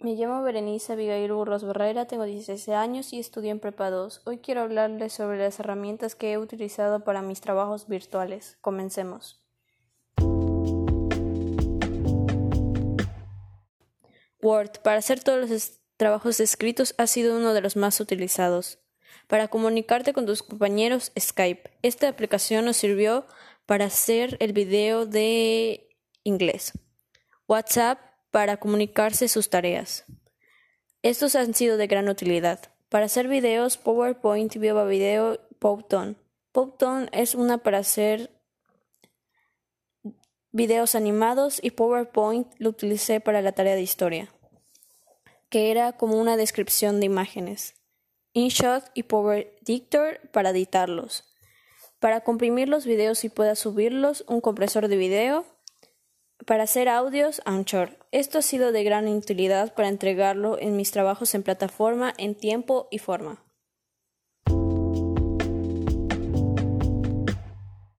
Me llamo Berenice Abigail Burros Barrera, tengo 16 años y estudio en Prepa 2. Hoy quiero hablarles sobre las herramientas que he utilizado para mis trabajos virtuales. Comencemos. Word, para hacer todos los trabajos escritos, ha sido uno de los más utilizados. Para comunicarte con tus compañeros, Skype. Esta aplicación nos sirvió para hacer el video de inglés. WhatsApp para comunicarse sus tareas. Estos han sido de gran utilidad. Para hacer videos, PowerPoint, Viva Video, Powtoon. Powtoon es una para hacer videos animados y PowerPoint lo utilicé para la tarea de historia, que era como una descripción de imágenes. InShot y PowerDictor para editarlos. Para comprimir los videos y pueda subirlos, un compresor de video para hacer audios, Anchor. Esto ha sido de gran utilidad para entregarlo en mis trabajos en plataforma en tiempo y forma.